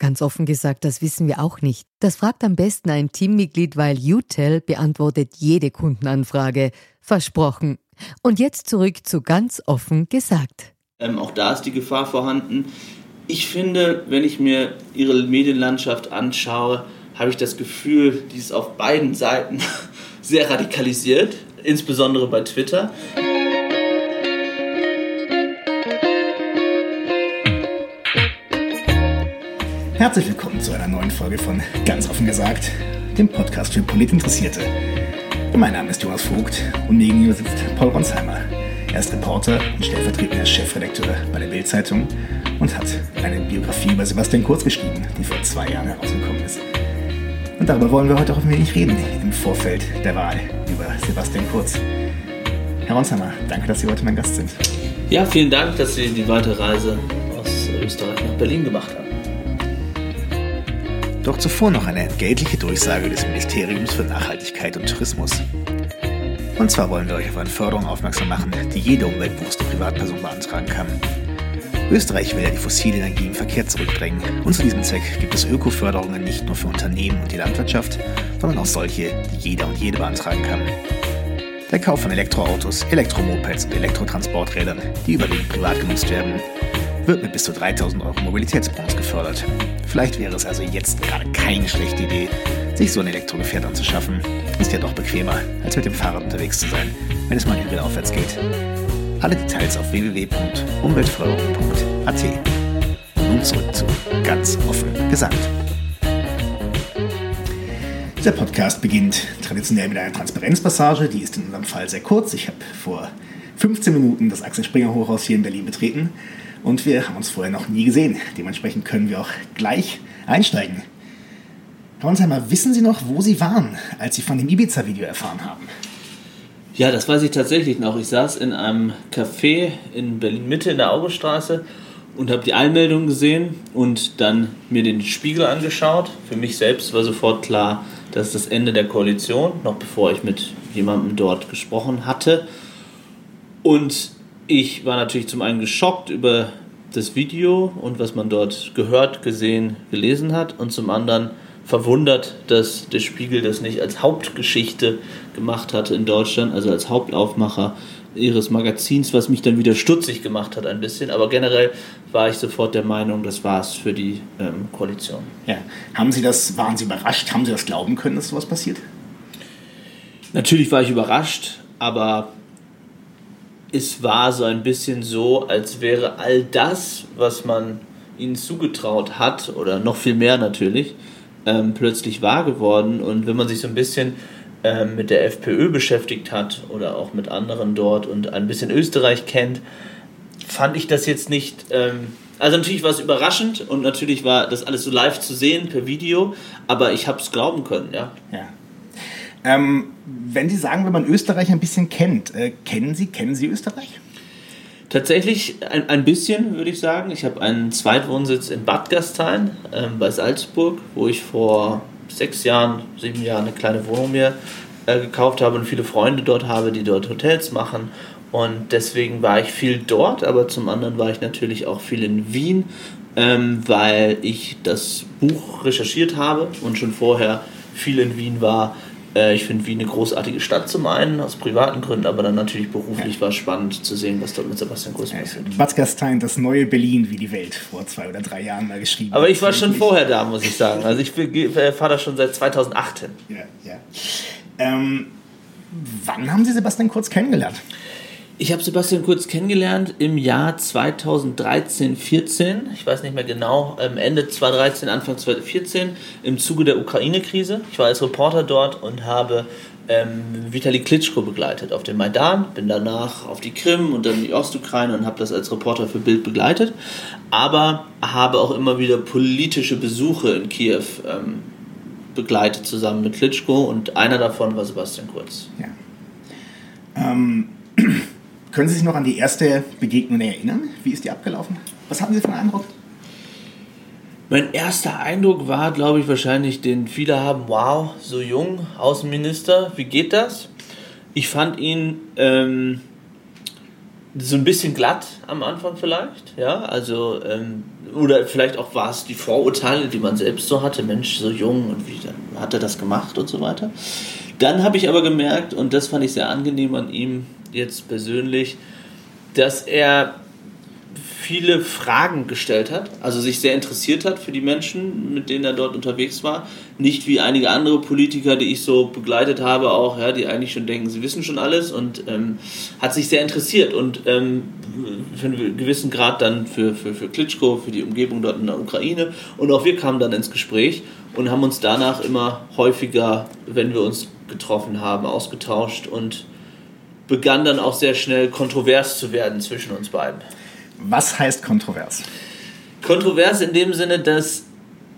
Ganz offen gesagt, das wissen wir auch nicht. Das fragt am besten ein Teammitglied, weil UTEL beantwortet jede Kundenanfrage. Versprochen. Und jetzt zurück zu ganz offen gesagt. Ähm, auch da ist die Gefahr vorhanden. Ich finde, wenn ich mir ihre Medienlandschaft anschaue, habe ich das Gefühl, die ist auf beiden Seiten sehr radikalisiert, insbesondere bei Twitter. Herzlich willkommen zu einer neuen Folge von Ganz offen gesagt, dem Podcast für Politinteressierte. Mein Name ist Jonas Vogt und neben mir sitzt Paul Ronsheimer. Er ist Reporter und stellvertretender Chefredakteur bei der Bild-Zeitung und hat eine Biografie über Sebastian Kurz geschrieben, die vor zwei Jahren herausgekommen ist. Und darüber wollen wir heute auch ein wenig reden, im Vorfeld der Wahl über Sebastian Kurz. Herr Ronsheimer, danke, dass Sie heute mein Gast sind. Ja, vielen Dank, dass Sie die weite Reise aus Österreich nach Berlin gemacht haben. Doch zuvor noch eine entgeltliche Durchsage des Ministeriums für Nachhaltigkeit und Tourismus. Und zwar wollen wir euch auf eine Förderung aufmerksam machen, die jede umweltbewusste Privatperson beantragen kann. Österreich will ja die fossile Energie im Verkehr zurückdrängen und zu diesem Zweck gibt es Ökoförderungen nicht nur für Unternehmen und die Landwirtschaft, sondern auch solche, die jeder und jede beantragen kann. Der Kauf von Elektroautos, Elektromopeds und Elektrotransporträdern, die überwiegend privat genutzt werden, wird mit bis zu 3000 Euro Mobilitätsbonus gefördert. Vielleicht wäre es also jetzt gerade keine schlechte Idee, sich so ein Elektrogefährt anzuschaffen. Ist ja doch bequemer, als mit dem Fahrrad unterwegs zu sein, wenn es mal wieder aufwärts geht. Alle Details auf www.umweltförderung.at. Nun zurück zu ganz offen gesagt. Dieser Podcast beginnt traditionell mit einer Transparenzpassage. Die ist in unserem Fall sehr kurz. Ich habe vor 15 Minuten das Axel Springer Hochhaus hier in Berlin betreten und wir haben uns vorher noch nie gesehen. Dementsprechend können wir auch gleich einsteigen. Herr Ronsheimer, wissen Sie noch, wo Sie waren, als Sie von dem Ibiza-Video erfahren haben? Ja, das weiß ich tatsächlich noch. Ich saß in einem Café in Berlin-Mitte in der Augestraße und habe die Einmeldung gesehen und dann mir den Spiegel angeschaut. Für mich selbst war sofort klar, das ist das Ende der Koalition, noch bevor ich mit jemandem dort gesprochen hatte. Und ich war natürlich zum einen geschockt über das Video und was man dort gehört, gesehen, gelesen hat und zum anderen verwundert, dass der Spiegel das nicht als Hauptgeschichte gemacht hatte in Deutschland, also als Hauptaufmacher ihres Magazins, was mich dann wieder stutzig gemacht hat ein bisschen. Aber generell war ich sofort der Meinung, das war es für die ähm, Koalition. Ja. Haben Sie das, waren Sie überrascht? Haben Sie das glauben können, dass sowas passiert? Natürlich war ich überrascht, aber es war so ein bisschen so, als wäre all das, was man ihnen zugetraut hat, oder noch viel mehr natürlich, ähm, plötzlich wahr geworden. Und wenn man sich so ein bisschen ähm, mit der FPÖ beschäftigt hat oder auch mit anderen dort und ein bisschen Österreich kennt, fand ich das jetzt nicht. Ähm, also natürlich war es überraschend und natürlich war das alles so live zu sehen per Video, aber ich habe es glauben können, ja. Ja. Ähm, wenn Sie sagen, wenn man Österreich ein bisschen kennt, äh, kennen Sie, kennen Sie Österreich? Tatsächlich ein, ein bisschen, würde ich sagen. Ich habe einen Zweitwohnsitz in Bad Gastein ähm, bei Salzburg, wo ich vor sechs Jahren, sieben Jahren eine kleine Wohnung mir äh, gekauft habe und viele Freunde dort habe, die dort Hotels machen. Und deswegen war ich viel dort, aber zum anderen war ich natürlich auch viel in Wien, ähm, weil ich das Buch recherchiert habe und schon vorher viel in Wien war äh, ich finde Wien eine großartige Stadt zum einen, aus privaten Gründen, aber dann natürlich beruflich ja. war es spannend zu sehen, was dort mit Sebastian Kurz passiert. Bad Gastein, das neue Berlin wie die Welt, vor zwei oder drei Jahren mal geschrieben. Aber ich war schon vorher da, muss ich sagen. Also ich äh, fahre da schon seit 2018. Ja, ja. Ähm, wann haben Sie Sebastian Kurz kennengelernt? Ich habe Sebastian Kurz kennengelernt im Jahr 2013, 14. Ich weiß nicht mehr genau, Ende 2013, Anfang 2014, im Zuge der Ukraine-Krise. Ich war als Reporter dort und habe ähm, Vitali Klitschko begleitet auf dem Maidan, bin danach auf die Krim und dann die Ostukraine und habe das als Reporter für Bild begleitet, aber habe auch immer wieder politische Besuche in Kiew ähm, begleitet zusammen mit Klitschko und einer davon war Sebastian Kurz. Ja. Ähm, können Sie sich noch an die erste Begegnung erinnern? Wie ist die abgelaufen? Was hatten Sie für einen Eindruck? Mein erster Eindruck war, glaube ich, wahrscheinlich, den viele haben, wow, so jung, Außenminister, wie geht das? Ich fand ihn ähm, so ein bisschen glatt am Anfang vielleicht, ja, also, ähm, oder vielleicht auch war es die Vorurteile, die man selbst so hatte, Mensch, so jung und wie hat er das gemacht und so weiter. Dann habe ich aber gemerkt, und das fand ich sehr angenehm an ihm jetzt persönlich, dass er viele Fragen gestellt hat, also sich sehr interessiert hat für die Menschen, mit denen er dort unterwegs war. Nicht wie einige andere Politiker, die ich so begleitet habe, auch, ja, die eigentlich schon denken, sie wissen schon alles und ähm, hat sich sehr interessiert und ähm, für einen gewissen Grad dann für, für, für Klitschko, für die Umgebung dort in der Ukraine. Und auch wir kamen dann ins Gespräch und haben uns danach immer häufiger, wenn wir uns getroffen haben, ausgetauscht und begann dann auch sehr schnell kontrovers zu werden zwischen uns beiden. Was heißt kontrovers? Kontrovers in dem Sinne, dass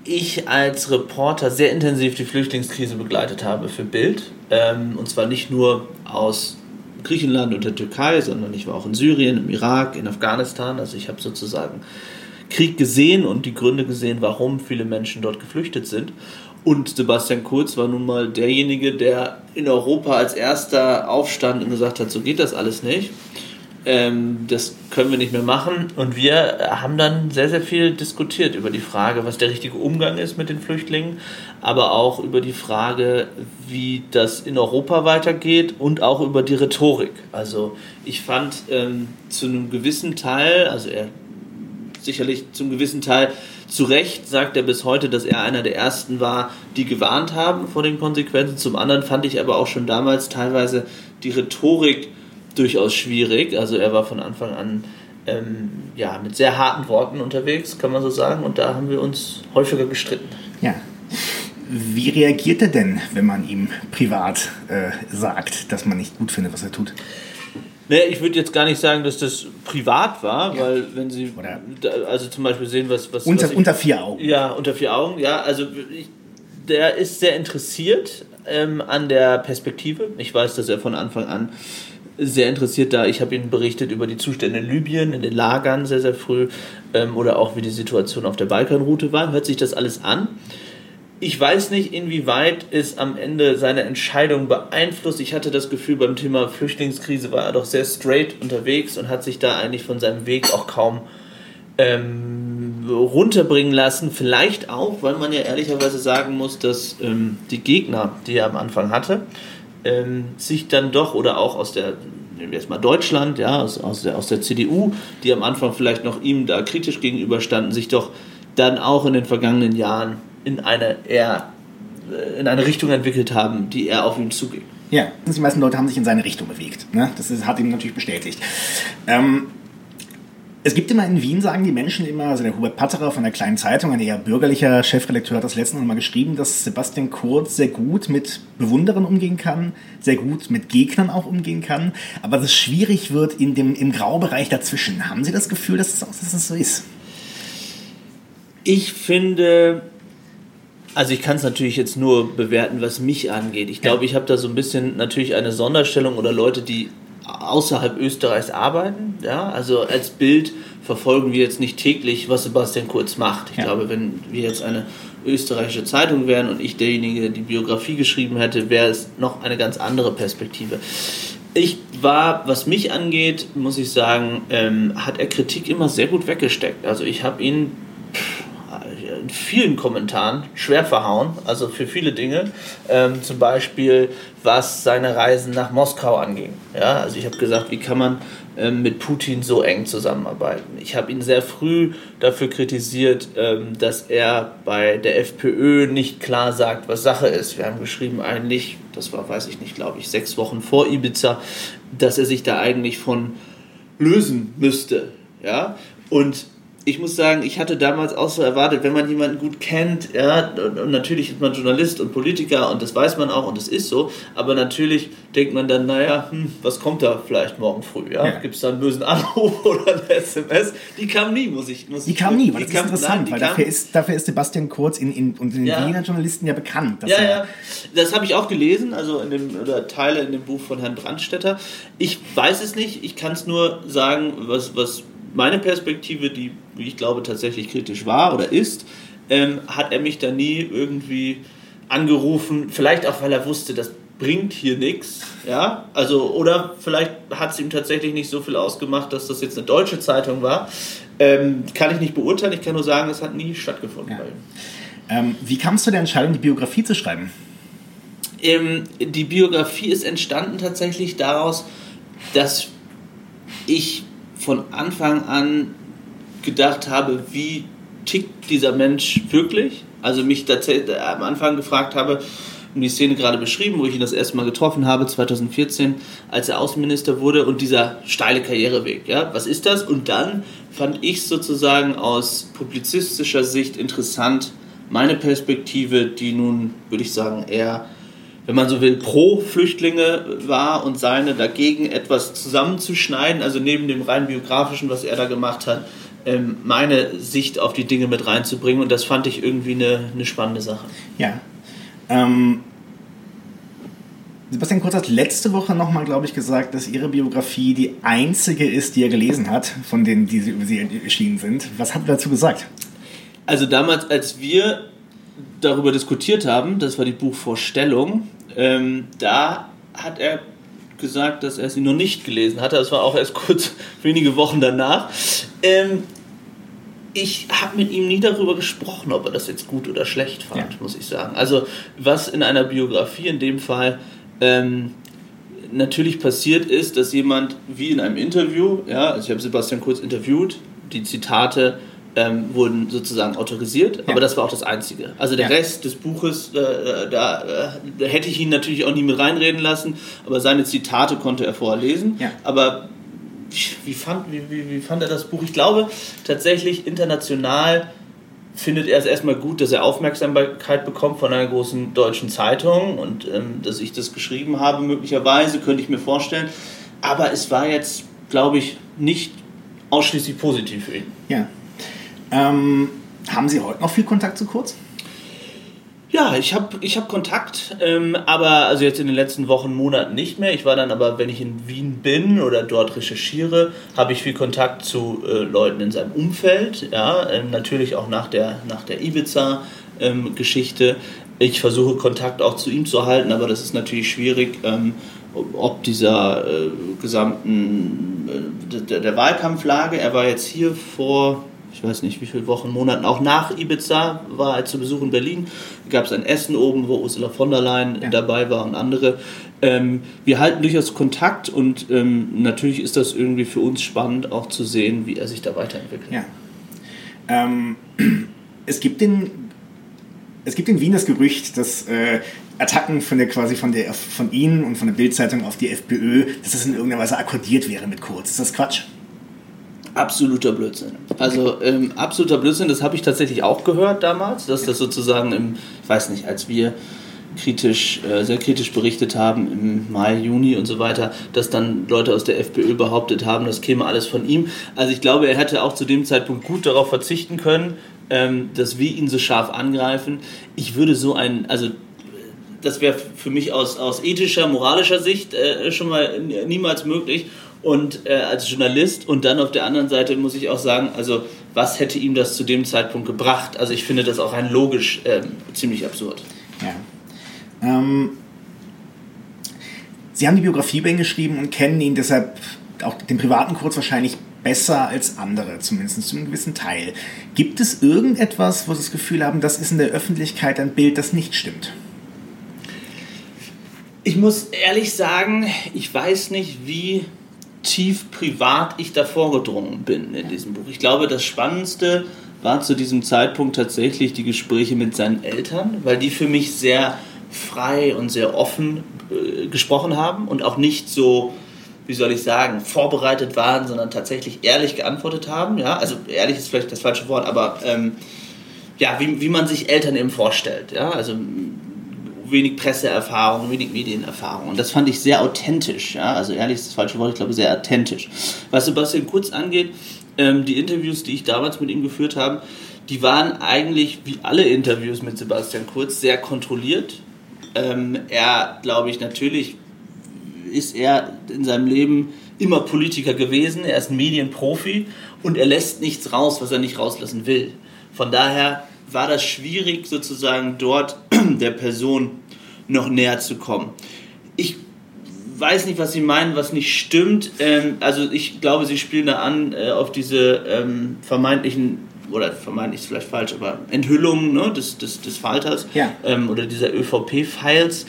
ich als Reporter sehr intensiv die Flüchtlingskrise begleitet habe für Bild. Ähm, und zwar nicht nur aus Griechenland und der Türkei, sondern ich war auch in Syrien, im Irak, in Afghanistan. Also ich habe sozusagen Krieg gesehen und die Gründe gesehen, warum viele Menschen dort geflüchtet sind. Und Sebastian Kurz war nun mal derjenige, der in Europa als erster aufstand und gesagt hat, so geht das alles nicht ähm, das können wir nicht mehr machen. Und wir haben dann sehr, sehr viel diskutiert über die Frage, was der richtige Umgang ist mit den Flüchtlingen, aber auch über die Frage, wie das in Europa weitergeht und auch über die Rhetorik. Also ich fand ähm, zu einem gewissen Teil, also er sicherlich zum gewissen Teil zu Recht sagt er bis heute, dass er einer der ersten war, die gewarnt haben vor den Konsequenzen. Zum anderen fand ich aber auch schon damals teilweise die Rhetorik durchaus schwierig. Also er war von Anfang an ähm, ja, mit sehr harten Worten unterwegs, kann man so sagen. Und da haben wir uns häufiger gestritten. Ja. Wie reagiert er denn, wenn man ihm privat äh, sagt, dass man nicht gut findet, was er tut? Nee, ich würde jetzt gar nicht sagen, dass das privat war, ja. weil wenn Sie Oder also zum Beispiel sehen, was... was, unter, was ich, unter vier Augen. Ja, unter vier Augen, ja. Also ich, der ist sehr interessiert ähm, an der Perspektive. Ich weiß, dass er von Anfang an sehr interessiert da. Ich habe Ihnen berichtet über die Zustände in Libyen, in den Lagern sehr, sehr früh ähm, oder auch wie die Situation auf der Balkanroute war. Hört sich das alles an. Ich weiß nicht, inwieweit es am Ende seine Entscheidung beeinflusst. Ich hatte das Gefühl, beim Thema Flüchtlingskrise war er doch sehr straight unterwegs und hat sich da eigentlich von seinem Weg auch kaum ähm, runterbringen lassen. Vielleicht auch, weil man ja ehrlicherweise sagen muss, dass ähm, die Gegner, die er am Anfang hatte, ähm, sich dann doch, oder auch aus der, nehmen wir jetzt mal Deutschland, ja, aus, aus, der, aus der CDU, die am Anfang vielleicht noch ihm da kritisch gegenüberstanden, sich doch dann auch in den vergangenen Jahren in eine eher in eine Richtung entwickelt haben, die eher auf ihn zuging. Ja, die meisten Leute haben sich in seine Richtung bewegt. Ne? Das ist, hat ihn natürlich bestätigt. Ähm, es gibt immer in Wien, sagen die Menschen immer, also der Hubert Patterer von der Kleinen Zeitung, ein eher bürgerlicher Chefredakteur, hat das letzte Mal geschrieben, dass Sebastian Kurz sehr gut mit Bewunderern umgehen kann, sehr gut mit Gegnern auch umgehen kann, aber dass es schwierig wird in dem, im Graubereich dazwischen. Haben Sie das Gefühl, dass das, dass das so ist? Ich finde, also ich kann es natürlich jetzt nur bewerten, was mich angeht. Ich glaube, ich habe da so ein bisschen natürlich eine Sonderstellung oder Leute, die außerhalb Österreichs arbeiten. Ja? Also als Bild verfolgen wir jetzt nicht täglich, was Sebastian Kurz macht. Ich ja. glaube, wenn wir jetzt eine österreichische Zeitung wären und ich derjenige, der die Biografie geschrieben hätte, wäre es noch eine ganz andere Perspektive. Ich war, was mich angeht, muss ich sagen, ähm, hat er Kritik immer sehr gut weggesteckt. Also ich habe ihn vielen Kommentaren schwer verhauen, also für viele Dinge. Ähm, zum Beispiel, was seine Reisen nach Moskau anging. Ja, also ich habe gesagt, wie kann man ähm, mit Putin so eng zusammenarbeiten. Ich habe ihn sehr früh dafür kritisiert, ähm, dass er bei der FPÖ nicht klar sagt, was Sache ist. Wir haben geschrieben eigentlich, das war, weiß ich nicht, glaube ich, sechs Wochen vor Ibiza, dass er sich da eigentlich von lösen müsste. Ja? Und ich muss sagen, ich hatte damals auch so erwartet, wenn man jemanden gut kennt, ja, und, und, natürlich ist man Journalist und Politiker und das weiß man auch und das ist so, aber natürlich denkt man dann, naja, hm, was kommt da vielleicht morgen früh, ja? ja. Gibt es da einen bösen Anruf oder eine SMS? Die kam nie, muss ich muss Die kam nie, weil das kam, ist interessant, nein, weil dafür ist, dafür ist Sebastian Kurz in, in, unter den ja. Wiener Journalisten ja bekannt. ja, ja, das habe ich auch gelesen, also in dem, oder Teile in dem Buch von Herrn Brandstetter. Ich weiß es nicht, ich kann es nur sagen, was, was meine Perspektive, die, wie ich glaube, tatsächlich kritisch war oder ist, ähm, hat er mich da nie irgendwie angerufen. Vielleicht auch, weil er wusste, das bringt hier nichts. Ja, also, oder vielleicht hat es ihm tatsächlich nicht so viel ausgemacht, dass das jetzt eine deutsche Zeitung war. Ähm, kann ich nicht beurteilen, ich kann nur sagen, es hat nie stattgefunden ja. bei ihm. Ähm, wie kam es zu der Entscheidung, die Biografie zu schreiben? Ähm, die Biografie ist entstanden tatsächlich daraus, dass ich von Anfang an gedacht habe, wie tickt dieser Mensch wirklich? Also mich tatsächlich am Anfang gefragt habe, um die Szene gerade beschrieben, wo ich ihn das erste Mal getroffen habe, 2014, als er Außenminister wurde und dieser steile Karriereweg. Ja? Was ist das? Und dann fand ich sozusagen aus publizistischer Sicht interessant, meine Perspektive, die nun, würde ich sagen, eher wenn man so will, pro Flüchtlinge war und seine dagegen etwas zusammenzuschneiden, also neben dem rein biografischen, was er da gemacht hat, ähm, meine Sicht auf die Dinge mit reinzubringen. Und das fand ich irgendwie eine, eine spannende Sache. Ja. Ähm, Sebastian Kurz hat letzte Woche nochmal, glaube ich, gesagt, dass Ihre Biografie die einzige ist, die er gelesen hat, von denen, die über Sie erschienen sind. Was hat er dazu gesagt? Also damals, als wir darüber diskutiert haben, das war die Buchvorstellung, ähm, da hat er gesagt, dass er sie noch nicht gelesen hatte. Das war auch erst kurz, wenige Wochen danach. Ähm, ich habe mit ihm nie darüber gesprochen, ob er das jetzt gut oder schlecht fand, ja. muss ich sagen. Also was in einer Biografie in dem Fall ähm, natürlich passiert ist, dass jemand wie in einem Interview, ja, also ich habe Sebastian Kurz interviewt, die Zitate ähm, wurden sozusagen autorisiert, ja. aber das war auch das Einzige. Also der ja. Rest des Buches, äh, äh da, äh, hätte ich ihn natürlich auch nie mit reinreden lassen, aber seine Zitate konnte er vorher lesen. Ja. Aber wie fand, wie, wie, wie fand er das Buch? Ich glaube tatsächlich international findet er es erstmal gut, dass er Aufmerksamkeit bekommt von einer großen deutschen Zeitung und ähm, dass ich das geschrieben habe, möglicherweise, könnte ich mir vorstellen. Aber es war jetzt, glaube ich, nicht ausschließlich positiv für ihn. Ja, ähm, haben Sie heute noch viel Kontakt zu Kurz? Ja, ich habe ich hab Kontakt, ähm, aber also jetzt in den letzten Wochen, Monaten nicht mehr. Ich war dann aber, wenn ich in Wien bin oder dort recherchiere, habe ich viel Kontakt zu äh, Leuten in seinem Umfeld. Ja, ähm, natürlich auch nach der, nach der Ibiza-Geschichte. Ähm, ich versuche Kontakt auch zu ihm zu halten, aber das ist natürlich schwierig, ähm, ob dieser äh, gesamten äh, der, der Wahlkampflage. Er war jetzt hier vor ich weiß nicht wie viele Wochen, Monaten, auch nach Ibiza war er zu Besuch in Berlin. Gab es ein Essen oben, wo Ursula von der Leyen ja. dabei war und andere. Ähm, wir halten durchaus Kontakt und ähm, natürlich ist das irgendwie für uns spannend, auch zu sehen, wie er sich da weiterentwickelt. Ja. Ähm, es gibt in es gibt in Wien das Gerücht, dass äh, Attacken von der quasi von der von Ihnen und von der Bildzeitung auf die FPÖ, dass das in irgendeiner Weise akkordiert wäre mit Kurz. Ist das Quatsch? Absoluter Blödsinn. Also ähm, absoluter Blödsinn, das habe ich tatsächlich auch gehört damals, dass das sozusagen im, ich weiß nicht, als wir kritisch, äh, sehr kritisch berichtet haben im Mai, Juni und so weiter, dass dann Leute aus der FPÖ behauptet haben, das käme alles von ihm. Also ich glaube, er hätte auch zu dem Zeitpunkt gut darauf verzichten können, ähm, dass wir ihn so scharf angreifen. Ich würde so ein, also das wäre für mich aus, aus ethischer, moralischer Sicht äh, schon mal niemals möglich und äh, als Journalist und dann auf der anderen Seite muss ich auch sagen, also was hätte ihm das zu dem Zeitpunkt gebracht? Also ich finde das auch rein logisch ähm, ziemlich absurd. Ja. Ähm, Sie haben die Biografie bei ihm geschrieben und kennen ihn deshalb auch den privaten Kurz wahrscheinlich besser als andere, zumindest zu einem gewissen Teil. Gibt es irgendetwas, wo Sie das Gefühl haben, das ist in der Öffentlichkeit ein Bild, das nicht stimmt? Ich muss ehrlich sagen, ich weiß nicht, wie tief privat ich da vorgedrungen bin in diesem Buch. Ich glaube, das Spannendste war zu diesem Zeitpunkt tatsächlich die Gespräche mit seinen Eltern, weil die für mich sehr frei und sehr offen äh, gesprochen haben und auch nicht so, wie soll ich sagen, vorbereitet waren, sondern tatsächlich ehrlich geantwortet haben. Ja, also ehrlich ist vielleicht das falsche Wort, aber ähm, ja, wie, wie man sich Eltern eben vorstellt. Ja, also wenig Presseerfahrung, wenig Medienerfahrung. Und das fand ich sehr authentisch. Ja? Also ehrlich ist das falsche Wort, ich glaube sehr authentisch. Was Sebastian Kurz angeht, ähm, die Interviews, die ich damals mit ihm geführt habe, die waren eigentlich wie alle Interviews mit Sebastian Kurz sehr kontrolliert. Ähm, er, glaube ich, natürlich ist er in seinem Leben immer Politiker gewesen. Er ist ein Medienprofi und er lässt nichts raus, was er nicht rauslassen will. Von daher war das schwierig, sozusagen dort der Person noch näher zu kommen. Ich weiß nicht, was Sie meinen, was nicht stimmt. Ähm, also ich glaube, Sie spielen da an äh, auf diese ähm, vermeintlichen, oder vermeintlich ist vielleicht falsch, aber Enthüllungen ne, des, des, des Falters ja. ähm, oder dieser ÖVP-Files.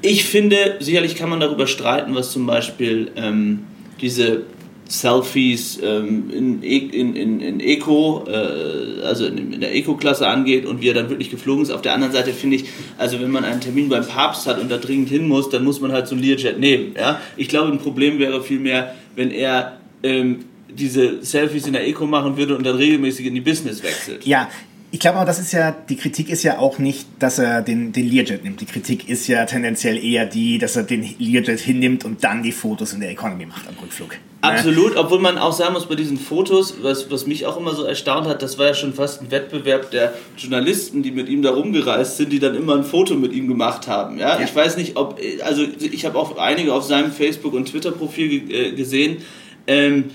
Ich finde, sicherlich kann man darüber streiten, was zum Beispiel ähm, diese Selfies ähm, in, e, in, in, in Eco, äh, also in, in der Eco-Klasse angeht und wie er dann wirklich geflogen ist. Auf der anderen Seite finde ich, also wenn man einen Termin beim Papst hat und da dringend hin muss, dann muss man halt so ein Learjet nehmen. Ja? Ich glaube, ein Problem wäre vielmehr, wenn er ähm, diese Selfies in der Eco machen würde und dann regelmäßig in die Business wechselt. Ja, ich glaube aber, das ist ja, die Kritik ist ja auch nicht, dass er den, den Learjet nimmt. Die Kritik ist ja tendenziell eher die, dass er den Learjet hinnimmt und dann die Fotos in der Economy macht am Rückflug. Absolut, obwohl man auch sagen muss, bei diesen Fotos, was, was mich auch immer so erstaunt hat, das war ja schon fast ein Wettbewerb der Journalisten, die mit ihm da rumgereist sind, die dann immer ein Foto mit ihm gemacht haben. Ja? ja. Ich weiß nicht, ob, also ich habe auch einige auf seinem Facebook- und Twitter-Profil äh, gesehen. Ähm,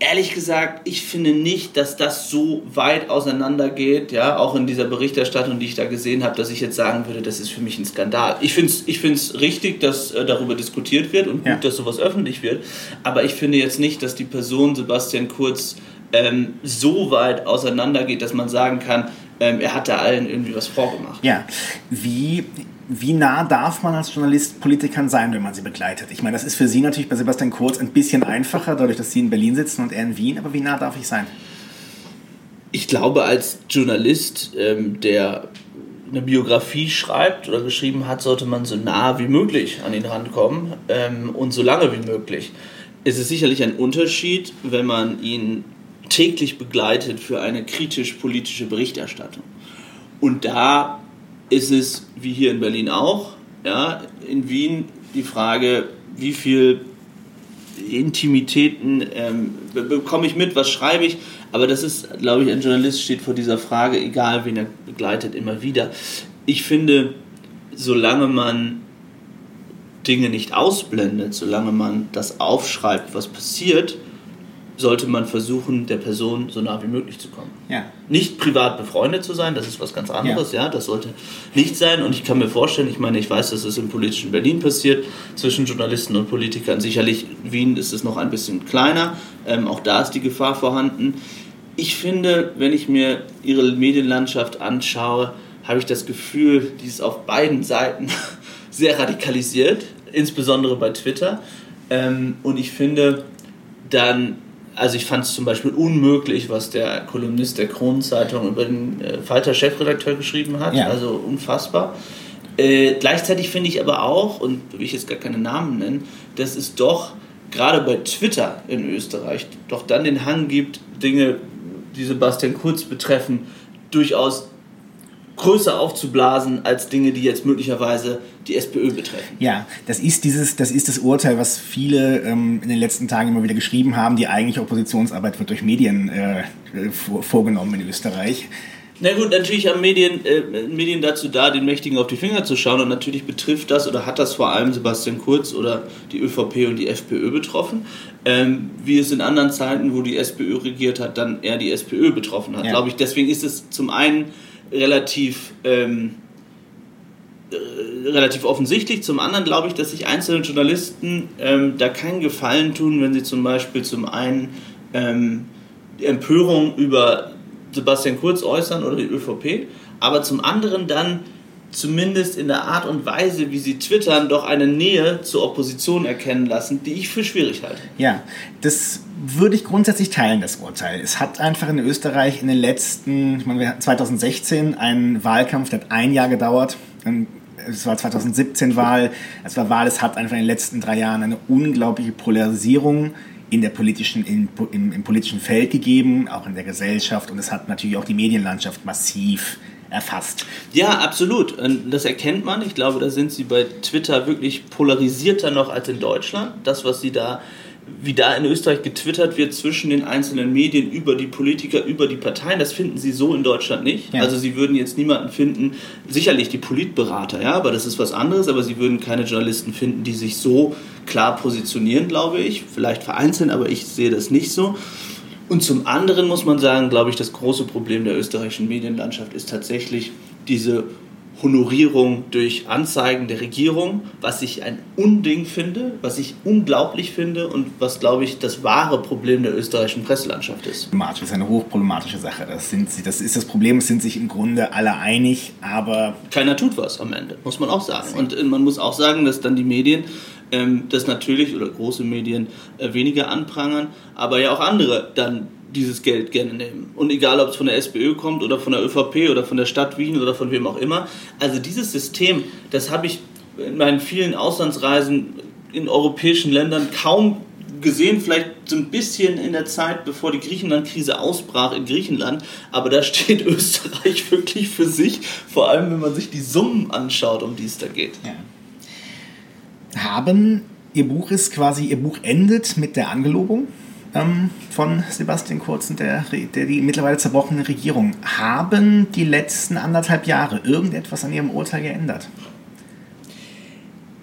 ehrlich gesagt, ich finde nicht, dass das so weit auseinandergeht, ja, auch in dieser Berichterstattung, die ich da gesehen habe, dass ich jetzt sagen würde, das ist für mich ein Skandal. Ich finde es ich richtig, dass äh, darüber diskutiert wird und gut, ja. dass sowas öffentlich wird, aber ich finde jetzt nicht, dass die Person Sebastian Kurz ähm, so weit auseinandergeht, dass man sagen kann, ähm, er hat da allen irgendwie was vorgemacht. Ja, wie wie nah darf man als Journalist Politikern sein, wenn man sie begleitet? Ich meine, das ist für Sie natürlich bei Sebastian Kurz ein bisschen einfacher, dadurch, dass Sie in Berlin sitzen und er in Wien, aber wie nah darf ich sein? Ich glaube, als Journalist, ähm, der eine Biografie schreibt oder geschrieben hat, sollte man so nah wie möglich an ihn rankommen ähm, und so lange wie möglich. Es ist sicherlich ein Unterschied, wenn man ihn täglich begleitet für eine kritisch-politische Berichterstattung. Und da ist es, wie hier in Berlin auch, ja, in Wien die Frage, wie viel Intimitäten ähm, bekomme ich mit, was schreibe ich. Aber das ist, glaube ich, ein Journalist steht vor dieser Frage, egal wen er begleitet, immer wieder. Ich finde, solange man Dinge nicht ausblendet, solange man das aufschreibt, was passiert, sollte man versuchen, der Person so nah wie möglich zu kommen. Ja. Nicht privat befreundet zu sein, das ist was ganz anderes, ja. ja. das sollte nicht sein. Und ich kann mir vorstellen, ich meine, ich weiß, dass es im politischen Berlin passiert, zwischen Journalisten und Politikern. Sicherlich, in Wien ist es noch ein bisschen kleiner, ähm, auch da ist die Gefahr vorhanden. Ich finde, wenn ich mir ihre Medienlandschaft anschaue, habe ich das Gefühl, die ist auf beiden Seiten sehr radikalisiert, insbesondere bei Twitter. Ähm, und ich finde, dann also ich fand es zum Beispiel unmöglich, was der Kolumnist der Kronenzeitung über den äh, Falter-Chefredakteur geschrieben hat. Ja. Also unfassbar. Äh, gleichzeitig finde ich aber auch, und will ich jetzt gar keine Namen nennen, dass es doch gerade bei Twitter in Österreich doch dann den Hang gibt, Dinge, die Sebastian Kurz betreffen, durchaus größer aufzublasen als Dinge, die jetzt möglicherweise die SPÖ betreffen. Ja, das ist dieses, das ist das Urteil, was viele ähm, in den letzten Tagen immer wieder geschrieben haben. Die eigentliche Oppositionsarbeit wird durch Medien äh, vor, vorgenommen in Österreich. Na gut, natürlich haben Medien, äh, Medien dazu da, den Mächtigen auf die Finger zu schauen und natürlich betrifft das oder hat das vor allem Sebastian Kurz oder die ÖVP und die FPÖ betroffen, ähm, wie es in anderen Zeiten, wo die SPÖ regiert hat, dann eher die SPÖ betroffen hat, ja. glaube ich. Deswegen ist es zum einen relativ ähm, äh, relativ offensichtlich. Zum anderen glaube ich, dass sich einzelne Journalisten ähm, da keinen Gefallen tun, wenn sie zum Beispiel zum einen ähm, Empörung über Sebastian Kurz äußern oder die ÖVP, aber zum anderen dann zumindest in der Art und Weise, wie sie twittern, doch eine Nähe zur Opposition erkennen lassen, die ich für schwierig halte. Ja, das würde ich grundsätzlich teilen, das Urteil. Es hat einfach in Österreich in den letzten, ich meine, 2016 einen Wahlkampf, der hat ein Jahr gedauert. Es war 2017 Wahl, es war Wahl, es hat einfach in den letzten drei Jahren eine unglaubliche Polarisierung in der politischen, in, im, im politischen Feld gegeben, auch in der Gesellschaft und es hat natürlich auch die Medienlandschaft massiv erfasst. Ja, absolut. Und das erkennt man. Ich glaube, da sind sie bei Twitter wirklich polarisierter noch als in Deutschland. Das, was sie da, wie da in Österreich getwittert wird zwischen den einzelnen Medien über die Politiker, über die Parteien, das finden sie so in Deutschland nicht. Ja. Also sie würden jetzt niemanden finden, sicherlich die Politberater, ja, aber das ist was anderes, aber sie würden keine Journalisten finden, die sich so klar positionieren, glaube ich. Vielleicht vereinzelt, aber ich sehe das nicht so. Und zum anderen muss man sagen, glaube ich, das große Problem der österreichischen Medienlandschaft ist tatsächlich diese Honorierung durch Anzeigen der Regierung, was ich ein Unding finde, was ich unglaublich finde und was, glaube ich, das wahre Problem der österreichischen Presselandschaft ist. Das ist eine hochproblematische Sache. Das, sind sie, das ist das Problem, es sind sich im Grunde alle einig, aber... Keiner tut was am Ende, muss man auch sagen. Und äh, man muss auch sagen, dass dann die Medien ähm, das natürlich, oder große Medien, äh, weniger anprangern, aber ja auch andere dann dieses Geld gerne nehmen. Und egal, ob es von der SPÖ kommt oder von der ÖVP oder von der Stadt Wien oder von wem auch immer. Also dieses System, das habe ich in meinen vielen Auslandsreisen in europäischen Ländern kaum gesehen, vielleicht so ein bisschen in der Zeit, bevor die Griechenland-Krise ausbrach in Griechenland, aber da steht Österreich wirklich für sich, vor allem wenn man sich die Summen anschaut, um die es da geht. Ja haben, ihr Buch ist quasi, ihr Buch endet mit der Angelobung ähm, von Sebastian Kurz und der, der die mittlerweile zerbrochene Regierung. Haben die letzten anderthalb Jahre irgendetwas an ihrem Urteil geändert?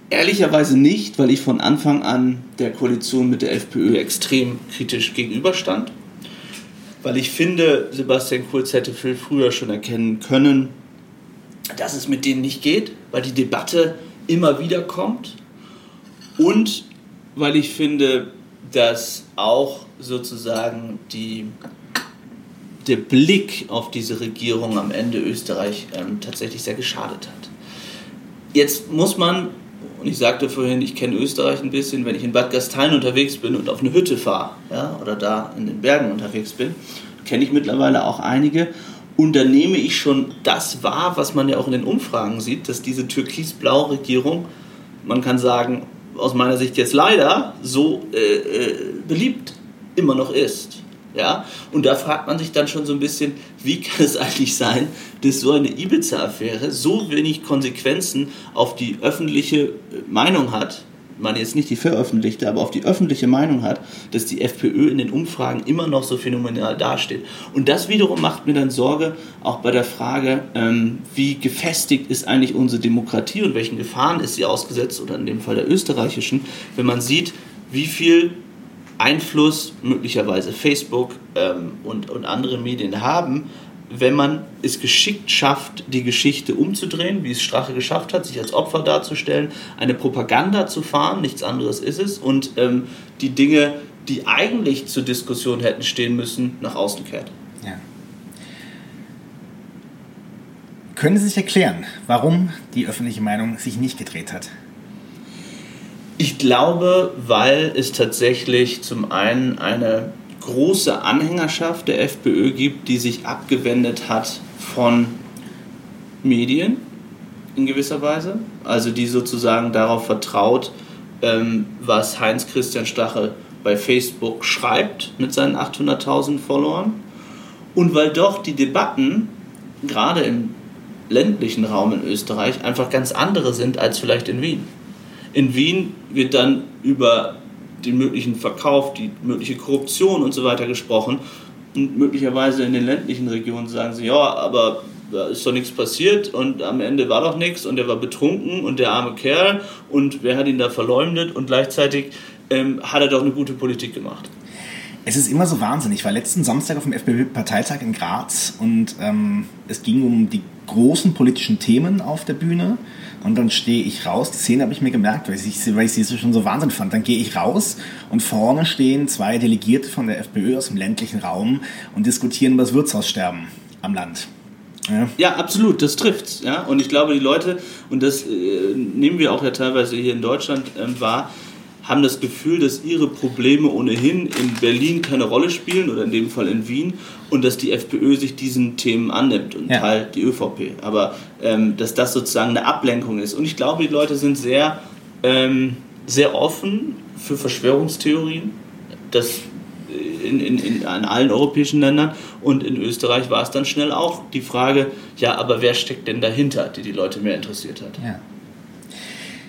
Ehrlicherweise nicht, weil ich von Anfang an der Koalition mit der FPÖ extrem kritisch gegenüberstand. Weil ich finde, Sebastian Kurz hätte viel früher schon erkennen können, dass es mit denen nicht geht, weil die Debatte immer wieder kommt und weil ich finde, dass auch sozusagen die, der Blick auf diese Regierung am Ende Österreich ähm, tatsächlich sehr geschadet hat. Jetzt muss man, und ich sagte vorhin, ich kenne Österreich ein bisschen, wenn ich in Bad Gastein unterwegs bin und auf eine Hütte fahre ja, oder da in den Bergen unterwegs bin, kenne ich mittlerweile auch einige. Und da nehme ich schon das wahr, was man ja auch in den Umfragen sieht, dass diese türkis-blaue Regierung, man kann sagen, aus meiner Sicht jetzt leider so äh, äh, beliebt immer noch ist. Ja? Und da fragt man sich dann schon so ein bisschen, wie kann es eigentlich sein, dass so eine Ibiza-Affäre so wenig Konsequenzen auf die öffentliche Meinung hat, man jetzt nicht die veröffentlichte, aber auf die öffentliche Meinung hat, dass die FPÖ in den Umfragen immer noch so phänomenal dasteht. Und das wiederum macht mir dann Sorge, auch bei der Frage, ähm, wie gefestigt ist eigentlich unsere Demokratie und welchen Gefahren ist sie ausgesetzt, oder in dem Fall der österreichischen, wenn man sieht, wie viel Einfluss möglicherweise Facebook ähm, und, und andere Medien haben wenn man es geschickt schafft, die Geschichte umzudrehen, wie es Strache geschafft hat, sich als Opfer darzustellen, eine Propaganda zu fahren, nichts anderes ist es, und ähm, die Dinge, die eigentlich zur Diskussion hätten stehen müssen, nach außen kehrt. Ja. Können Sie sich erklären, warum die öffentliche Meinung sich nicht gedreht hat? Ich glaube, weil es tatsächlich zum einen eine große Anhängerschaft der FPÖ gibt, die sich abgewendet hat von Medien in gewisser Weise. Also die sozusagen darauf vertraut, ähm, was Heinz-Christian Stachel bei Facebook schreibt mit seinen 800.000 Followern. Und weil doch die Debatten, gerade im ländlichen Raum in Österreich, einfach ganz andere sind als vielleicht in Wien. In Wien wird dann über den möglichen Verkauf, die mögliche Korruption und so weiter gesprochen. Und möglicherweise in den ländlichen Regionen sagen sie, ja, aber da ist doch nichts passiert und am Ende war doch nichts und er war betrunken und der arme Kerl und wer hat ihn da verleumdet und gleichzeitig ähm, hat er doch eine gute Politik gemacht. Es ist immer so wahnsinnig. Ich war letzten Samstag auf dem FPÖ-Parteitag in Graz und ähm, es ging um die großen politischen Themen auf der Bühne und dann stehe ich raus. Die Szene habe ich mir gemerkt, weil ich, weil ich sie schon so Wahnsinn fand. Dann gehe ich raus und vorne stehen zwei Delegierte von der FPÖ aus dem ländlichen Raum und diskutieren über das Wirtshaussterben am Land. Ja. ja, absolut, das trifft's. Ja? Und ich glaube, die Leute, und das äh, nehmen wir auch ja teilweise hier in Deutschland äh, wahr, haben das Gefühl, dass ihre Probleme ohnehin in Berlin keine Rolle spielen oder in dem Fall in Wien und dass die FPÖ sich diesen Themen annimmt und ja. teilt die ÖVP. Aber ähm, dass das sozusagen eine Ablenkung ist. Und ich glaube, die Leute sind sehr, ähm, sehr offen für Verschwörungstheorien. Das in, in, in, in allen europäischen Ländern und in Österreich war es dann schnell auch die Frage, ja, aber wer steckt denn dahinter, die die Leute mehr interessiert hat. Ja.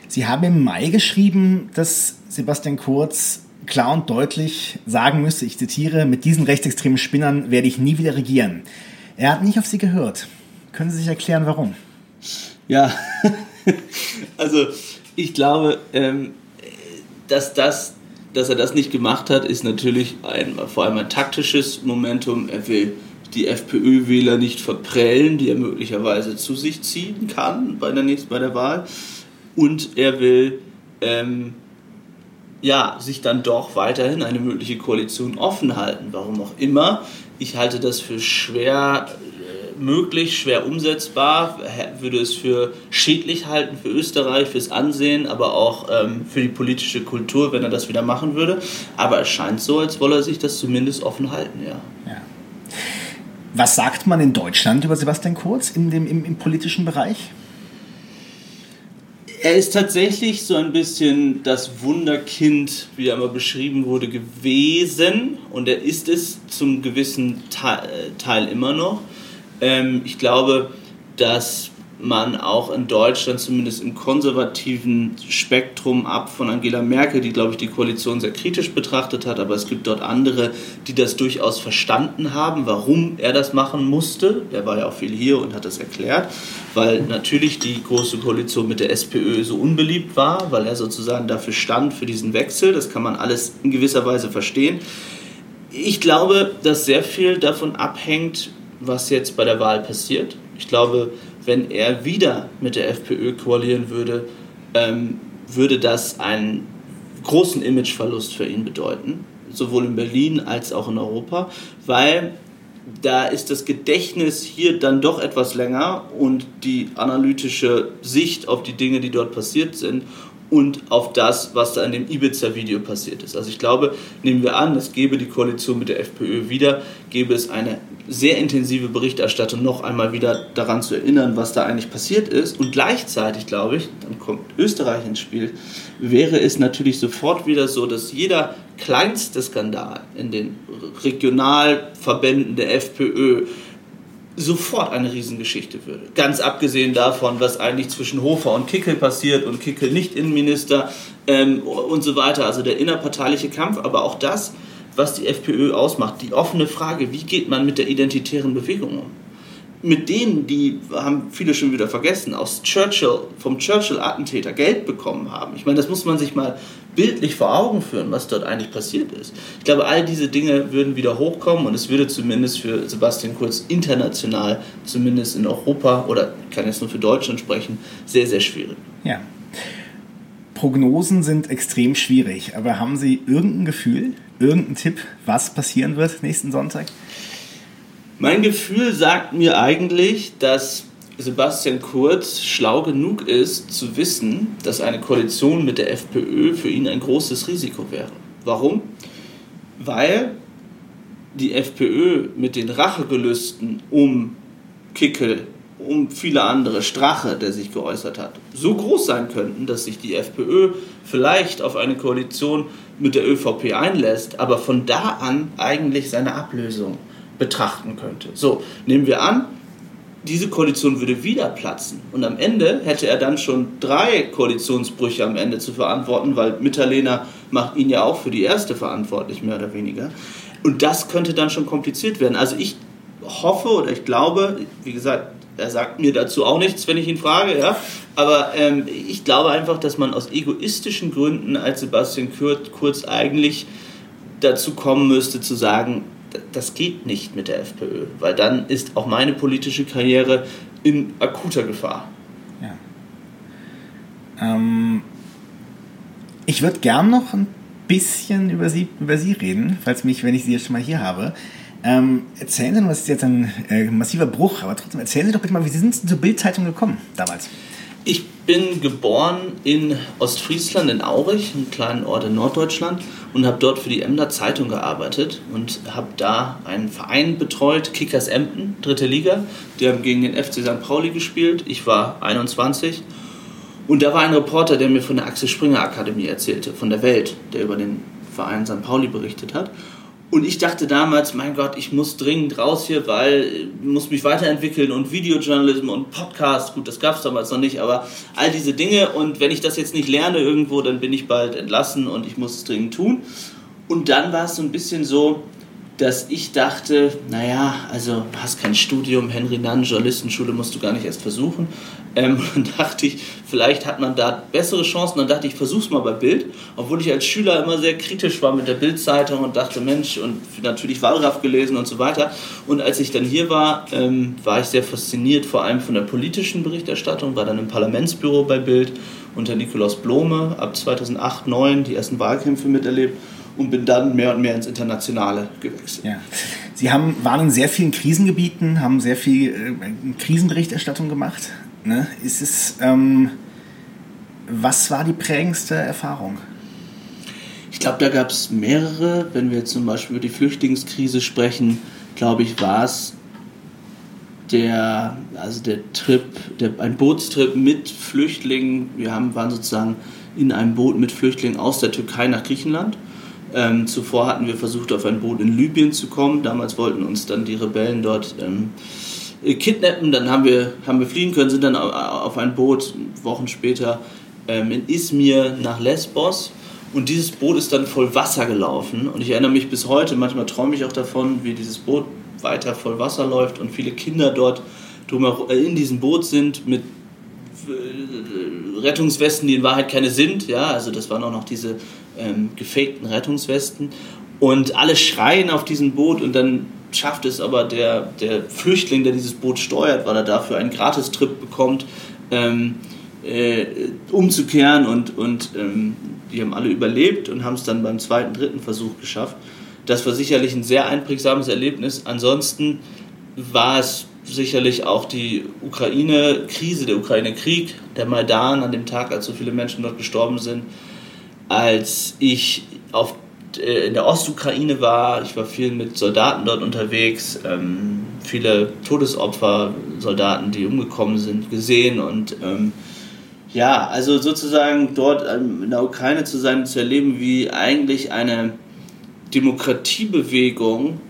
Sie haben im Mai geschrieben, dass Sebastian Kurz klar und deutlich sagen müsste, ich zitiere, mit diesen rechtsextremen Spinnern werde ich nie wieder regieren. Er hat nicht auf Sie gehört. Können Sie sich erklären, warum? Ja, also ich glaube, ähm, dass, das, dass er das nicht gemacht hat, ist natürlich ein, vor allem ein taktisches Momentum. Er will die FPÖ-Wähler nicht verprellen, die er möglicherweise zu sich ziehen kann bei der, nächsten, bei der Wahl und er will ähm, ja, sich dann doch weiterhin eine mögliche Koalition offen halten. Warum auch immer. Ich halte das für schwer äh, möglich, schwer umsetzbar, würde es für schädlich halten für Österreich, fürs Ansehen, aber auch ähm, für die politische Kultur, wenn er das wieder machen würde. Aber es scheint so, als wolle er sich das zumindest offen halten, ja. ja. Was sagt man in Deutschland über Sebastian Kurz in dem, im, im politischen Bereich? Er ist tatsächlich so ein bisschen das Wunderkind, wie er immer beschrieben wurde, gewesen. Und er ist es zum gewissen Teil immer noch. Ähm, ich glaube, dass man auch in Deutschland zumindest im konservativen Spektrum ab von Angela Merkel, die, glaube ich, die Koalition sehr kritisch betrachtet hat, aber es gibt dort andere, die das durchaus verstanden haben, warum er das machen musste. Der war ja auch viel hier und hat das erklärt, weil natürlich die große Koalition mit der SPÖ so unbeliebt war, weil er sozusagen dafür stand, für diesen Wechsel. Das kann man alles in gewisser Weise verstehen. Ich glaube, dass sehr viel davon abhängt, was jetzt bei der Wahl passiert. Ich glaube, wenn er wieder mit der FPÖ koalieren würde, ähm, würde das einen großen Imageverlust für ihn bedeuten, sowohl in Berlin als auch in Europa, weil da ist das Gedächtnis hier dann doch etwas länger und die analytische Sicht auf die Dinge, die dort passiert sind und auf das, was da in dem Ibiza-Video passiert ist. Also ich glaube, nehmen wir an, es gäbe die Koalition mit der FPÖ wieder, gäbe es eine sehr intensive Berichterstattung noch einmal wieder daran zu erinnern, was da eigentlich passiert ist. Und gleichzeitig, glaube ich, dann kommt Österreich ins Spiel, wäre es natürlich sofort wieder so, dass jeder kleinste Skandal in den Regionalverbänden der FPÖ sofort eine Riesengeschichte würde. Ganz abgesehen davon, was eigentlich zwischen Hofer und Kickel passiert und Kickel nicht Innenminister ähm, und so weiter. Also der innerparteiliche Kampf, aber auch das, was die FPÖ ausmacht, die offene Frage, wie geht man mit der identitären Bewegung um? Mit denen, die haben viele schon wieder vergessen, aus Churchill, vom Churchill-Attentäter Geld bekommen haben. Ich meine, das muss man sich mal bildlich vor Augen führen, was dort eigentlich passiert ist. Ich glaube, all diese Dinge würden wieder hochkommen und es würde zumindest für Sebastian Kurz international, zumindest in Europa oder ich kann jetzt nur für Deutschland sprechen, sehr, sehr schwierig. Ja. Prognosen sind extrem schwierig, aber haben Sie irgendein Gefühl, irgendeinen Tipp, was passieren wird nächsten Sonntag? Mein Gefühl sagt mir eigentlich, dass Sebastian Kurz schlau genug ist, zu wissen, dass eine Koalition mit der FPÖ für ihn ein großes Risiko wäre. Warum? Weil die FPÖ mit den Rachegelüsten um Kickel, um viele andere, Strache, der sich geäußert hat, so groß sein könnten, dass sich die FPÖ vielleicht auf eine Koalition mit der ÖVP einlässt, aber von da an eigentlich seine Ablösung betrachten könnte. So, nehmen wir an, diese Koalition würde wieder platzen. Und am Ende hätte er dann schon drei Koalitionsbrüche am Ende zu verantworten, weil Mitterlehner macht ihn ja auch für die erste verantwortlich, mehr oder weniger. Und das könnte dann schon kompliziert werden. Also ich hoffe oder ich glaube, wie gesagt, er sagt mir dazu auch nichts, wenn ich ihn frage, ja. Aber ähm, ich glaube einfach, dass man aus egoistischen Gründen als Sebastian Kurz eigentlich dazu kommen müsste zu sagen, das geht nicht mit der FPÖ, weil dann ist auch meine politische Karriere in akuter Gefahr. Ja. Ähm, ich würde gern noch ein bisschen über Sie, über Sie reden, falls mich, wenn ich Sie jetzt schon mal hier habe. Ähm, erzählen Sie was ist jetzt ein äh, massiver Bruch, aber trotzdem erzählen Sie doch bitte mal, wie Sie sind zur Bildzeitung gekommen damals? Ich bin geboren in Ostfriesland, in Aurich, einem kleinen Ort in Norddeutschland, und habe dort für die Emder Zeitung gearbeitet und habe da einen Verein betreut, Kickers Emden, dritte Liga. Die haben gegen den FC St. Pauli gespielt. Ich war 21. Und da war ein Reporter, der mir von der Axel Springer Akademie erzählte, von der Welt, der über den Verein St. Pauli berichtet hat. Und ich dachte damals, mein Gott, ich muss dringend raus hier, weil ich muss mich weiterentwickeln und Videojournalismus und Podcast, gut, das gab es damals noch nicht, aber all diese Dinge und wenn ich das jetzt nicht lerne irgendwo, dann bin ich bald entlassen und ich muss es dringend tun. Und dann war es so ein bisschen so, dass ich dachte, naja, also hast kein Studium, Henry Nann, Journalistenschule musst du gar nicht erst versuchen. Ähm, und dachte ich, vielleicht hat man da bessere Chancen. Dann dachte ich, versuch's mal bei Bild. Obwohl ich als Schüler immer sehr kritisch war mit der Bildzeitung und dachte, Mensch, und natürlich Wallraff gelesen und so weiter. Und als ich dann hier war, ähm, war ich sehr fasziniert, vor allem von der politischen Berichterstattung, war dann im Parlamentsbüro bei Bild unter Nikolaus Blome ab 2008, 2009 die ersten Wahlkämpfe miterlebt und bin dann mehr und mehr ins Internationale gewechselt. Ja. Sie haben, waren in sehr vielen Krisengebieten, haben sehr viel äh, Krisenberichterstattung gemacht. Ne? Ist es, ähm, was war die prägendste Erfahrung? Ich glaube, da gab es mehrere. Wenn wir jetzt zum Beispiel über die Flüchtlingskrise sprechen, glaube ich, war es der, also der Trip, der, ein Bootstrip mit Flüchtlingen. Wir haben, waren sozusagen in einem Boot mit Flüchtlingen aus der Türkei nach Griechenland ähm, zuvor hatten wir versucht, auf ein Boot in Libyen zu kommen. Damals wollten uns dann die Rebellen dort ähm, kidnappen. Dann haben wir, haben wir fliehen können, sind dann auf ein Boot Wochen später ähm, in Izmir nach Lesbos. Und dieses Boot ist dann voll Wasser gelaufen. Und ich erinnere mich bis heute, manchmal träume ich auch davon, wie dieses Boot weiter voll Wasser läuft und viele Kinder dort äh, in diesem Boot sind mit äh, Rettungswesten, die in Wahrheit keine sind. Ja, also das waren auch noch diese ähm, gefakten Rettungswesten. Und alle schreien auf diesem Boot und dann schafft es aber der, der Flüchtling, der dieses Boot steuert, weil er dafür einen Gratistrip bekommt, ähm, äh, umzukehren und, und ähm, die haben alle überlebt und haben es dann beim zweiten, dritten Versuch geschafft. Das war sicherlich ein sehr einprägsames Erlebnis. Ansonsten war es sicherlich auch die Ukraine-Krise, der Ukraine-Krieg, der Maidan an dem Tag, als so viele Menschen dort gestorben sind, als ich auf, äh, in der Ostukraine war. Ich war viel mit Soldaten dort unterwegs, ähm, viele Todesopfer, Soldaten, die umgekommen sind, gesehen und ähm, ja, also sozusagen dort ähm, in der Ukraine zu sein, zu erleben, wie eigentlich eine Demokratiebewegung,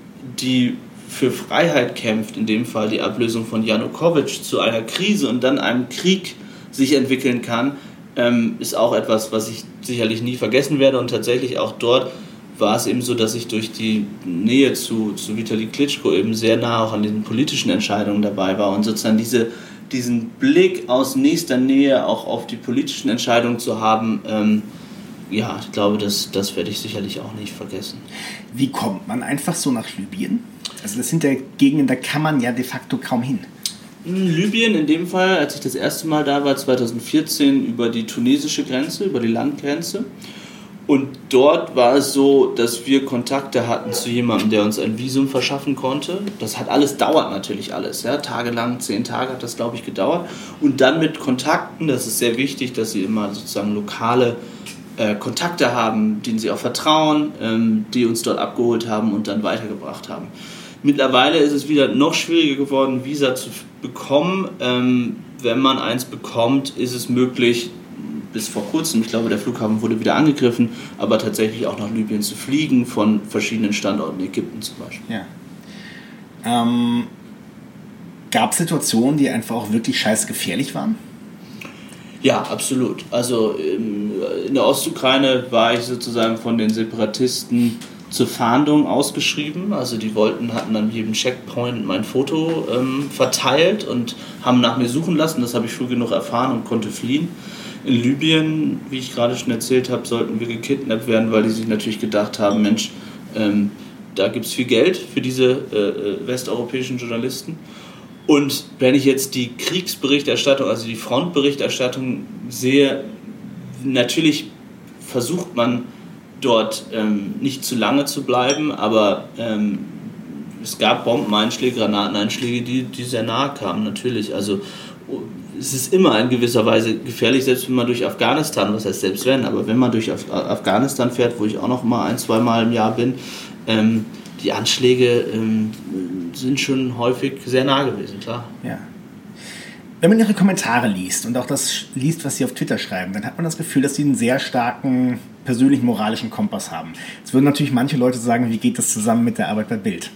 die für Freiheit kämpft, in dem Fall die Ablösung von Janukowitsch, zu einer Krise und dann einem Krieg sich entwickeln kann, ähm, ist auch etwas, was ich sicherlich nie vergessen werde. Und tatsächlich auch dort war es eben so, dass ich durch die Nähe zu, zu Vitali Klitschko eben sehr nah auch an den politischen Entscheidungen dabei war und sozusagen diese, diesen Blick aus nächster Nähe auch auf die politischen Entscheidungen zu haben, ähm, ja, ich glaube, das, das werde ich sicherlich auch nicht vergessen. Wie kommt man einfach so nach Libyen? Also das sind ja Gegenden, da kann man ja de facto kaum hin. Libyen in dem Fall, als ich das erste Mal da war, 2014, über die tunesische Grenze, über die Landgrenze. Und dort war es so, dass wir Kontakte hatten zu jemandem, der uns ein Visum verschaffen konnte. Das hat alles, dauert natürlich alles. Ja? Tagelang, zehn Tage hat das, glaube ich, gedauert. Und dann mit Kontakten, das ist sehr wichtig, dass sie immer sozusagen lokale äh, Kontakte haben, denen sie auch vertrauen, ähm, die uns dort abgeholt haben und dann weitergebracht haben. Mittlerweile ist es wieder noch schwieriger geworden, Visa zu bekommen. Ähm, wenn man eins bekommt, ist es möglich, bis vor kurzem, ich glaube, der Flughafen wurde wieder angegriffen, aber tatsächlich auch nach Libyen zu fliegen, von verschiedenen Standorten, Ägypten zum Beispiel. Ja. Ähm, Gab es Situationen, die einfach auch wirklich scheiß gefährlich waren? Ja, absolut. Also ähm, in der Ostukraine war ich sozusagen von den Separatisten zur Fahndung ausgeschrieben. Also die wollten, hatten an jedem Checkpoint mein Foto ähm, verteilt und haben nach mir suchen lassen. Das habe ich früh genug erfahren und konnte fliehen. In Libyen, wie ich gerade schon erzählt habe, sollten wir gekidnappt werden, weil die sich natürlich gedacht haben, Mensch, ähm, da gibt es viel Geld für diese äh, äh, westeuropäischen Journalisten. Und wenn ich jetzt die Kriegsberichterstattung, also die Frontberichterstattung sehe, natürlich versucht man dort ähm, nicht zu lange zu bleiben, aber ähm, es gab Bombeneinschläge, Granateneinschläge, die, die sehr nahe kamen, natürlich. Also es ist immer in gewisser Weise gefährlich, selbst wenn man durch Afghanistan, was heißt selbst wenn, aber wenn man durch Af Afghanistan fährt, wo ich auch noch mal ein, zwei Mal im Jahr bin, ähm, die Anschläge ähm, sind schon häufig sehr nah gewesen, klar. Ja. Wenn man ihre Kommentare liest und auch das liest, was sie auf Twitter schreiben, dann hat man das Gefühl, dass sie einen sehr starken persönlichen moralischen Kompass haben. Jetzt würden natürlich manche Leute sagen, wie geht das zusammen mit der Arbeit bei Bild?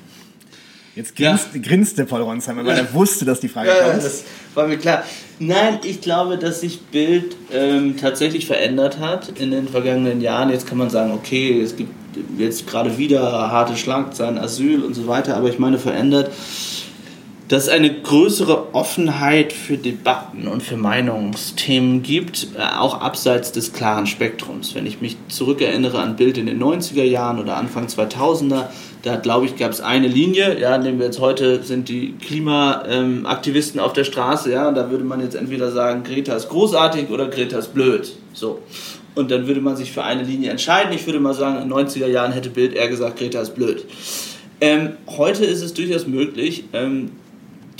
Jetzt grinst, ja. grinste Paul Ronsheimer, weil er wusste, dass die Frage ja, kommt. Das war mir klar. Nein, ich glaube, dass sich Bild ähm, tatsächlich verändert hat in den vergangenen Jahren. Jetzt kann man sagen, okay, es gibt jetzt gerade wieder harte Schlagzeilen, Asyl und so weiter, aber ich meine verändert, dass es eine größere Offenheit für Debatten und für Meinungsthemen gibt, äh, auch abseits des klaren Spektrums. Wenn ich mich zurückerinnere an Bild in den 90er Jahren oder Anfang 2000er, da glaube ich, gab es eine Linie, ja, nehmen wir jetzt heute, sind die Klimaaktivisten auf der Straße, ja, und da würde man jetzt entweder sagen, Greta ist großartig oder Greta ist blöd. So. Und dann würde man sich für eine Linie entscheiden. Ich würde mal sagen, in den 90er Jahren hätte Bild eher gesagt, Greta ist blöd. Ähm, heute ist es durchaus möglich, ähm,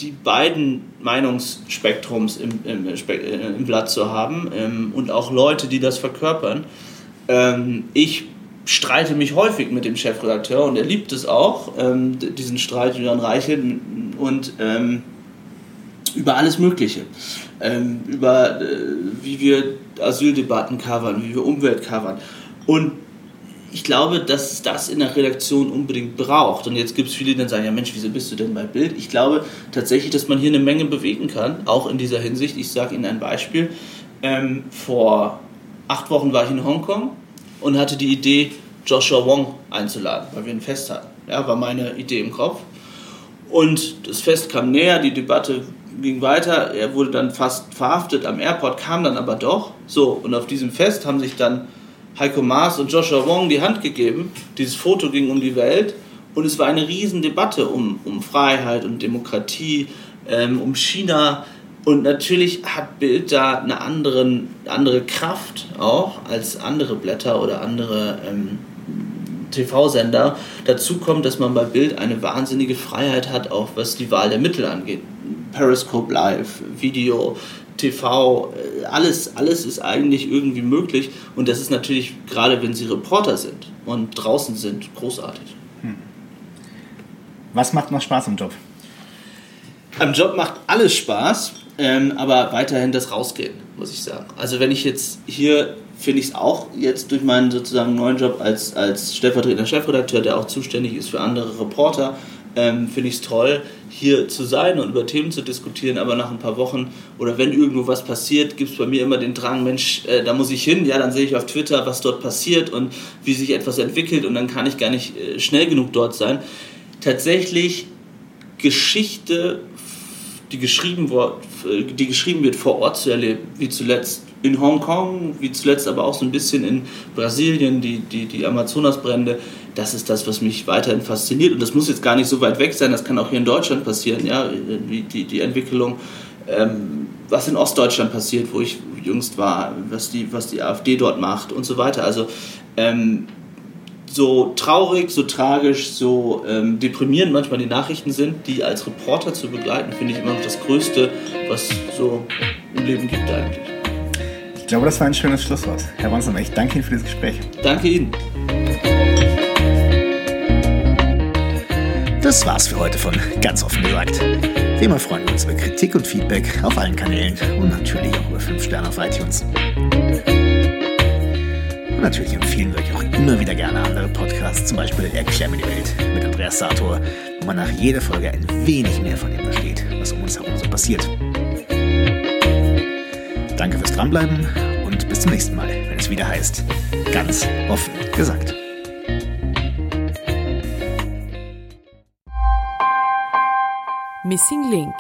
die beiden Meinungsspektrums im, im, äh, im Blatt zu haben ähm, und auch Leute, die das verkörpern. Ähm, ich streite mich häufig mit dem Chefredakteur und er liebt es auch, ähm, diesen Streit Julian Reichel und ähm, über alles Mögliche. Ähm, über äh, wie wir Asyldebatten covern, wie wir Umwelt covern. Und ich glaube, dass es das in der Redaktion unbedingt braucht. Und jetzt gibt es viele, die dann sagen, ja Mensch, wieso bist du denn bei Bild? Ich glaube tatsächlich, dass man hier eine Menge bewegen kann, auch in dieser Hinsicht. Ich sage Ihnen ein Beispiel. Ähm, vor acht Wochen war ich in Hongkong und hatte die Idee, Joshua Wong einzuladen, weil wir ein Fest hatten. Ja, war meine Idee im Kopf. Und das Fest kam näher, die Debatte ging weiter. Er wurde dann fast verhaftet am Airport, kam dann aber doch. So, und auf diesem Fest haben sich dann Heiko Maas und Joshua Wong die Hand gegeben. Dieses Foto ging um die Welt und es war eine Riesendebatte um, um Freiheit und Demokratie, ähm, um China. Und natürlich hat Bild da eine anderen, andere Kraft auch als andere Blätter oder andere ähm, TV-Sender. Dazu kommt, dass man bei Bild eine wahnsinnige Freiheit hat, auch was die Wahl der Mittel angeht. Periscope Live, Video, TV, äh, alles, alles ist eigentlich irgendwie möglich. Und das ist natürlich, gerade wenn Sie Reporter sind und draußen sind, großartig. Hm. Was macht noch Spaß im Job? Am Job macht alles Spaß, ähm, aber weiterhin das Rausgehen, muss ich sagen. Also wenn ich jetzt hier finde ich es auch jetzt durch meinen sozusagen neuen Job als, als stellvertretender Chefredakteur, der auch zuständig ist für andere Reporter, ähm, finde ich es toll, hier zu sein und über Themen zu diskutieren, aber nach ein paar Wochen oder wenn irgendwo was passiert, gibt es bei mir immer den Drang, Mensch, äh, da muss ich hin, ja, dann sehe ich auf Twitter, was dort passiert und wie sich etwas entwickelt und dann kann ich gar nicht äh, schnell genug dort sein. Tatsächlich Geschichte, die geschrieben, wird, die geschrieben wird, vor Ort zu erleben, wie zuletzt in Hongkong, wie zuletzt aber auch so ein bisschen in Brasilien, die, die, die Amazonasbrände, das ist das, was mich weiterhin fasziniert. Und das muss jetzt gar nicht so weit weg sein, das kann auch hier in Deutschland passieren, ja, die, die, die Entwicklung, ähm, was in Ostdeutschland passiert, wo ich jüngst war, was die, was die AfD dort macht und so weiter. Also ähm, so traurig, so tragisch, so ähm, deprimierend manchmal die Nachrichten sind, die als Reporter zu begleiten, finde ich immer noch das Größte, was so im Leben gibt eigentlich. Ich glaube, das war ein schönes Schlusswort. Herr Wonsam, ich danke Ihnen für das Gespräch. Danke Ihnen. Das war's für heute von ganz offen gesagt. Wie immer freuen wir uns über Kritik und Feedback auf allen Kanälen und natürlich auch über 5 Sterne auf iTunes. Und natürlich empfehlen wir euch auch immer wieder gerne andere Podcasts, zum Beispiel Erklär mir die Welt mit Andreas Sator, wo man nach jeder Folge ein wenig mehr von dem versteht, was um uns herum so passiert. Danke fürs Dranbleiben und bis zum nächsten Mal, wenn es wieder heißt, ganz offen gesagt. Missing Link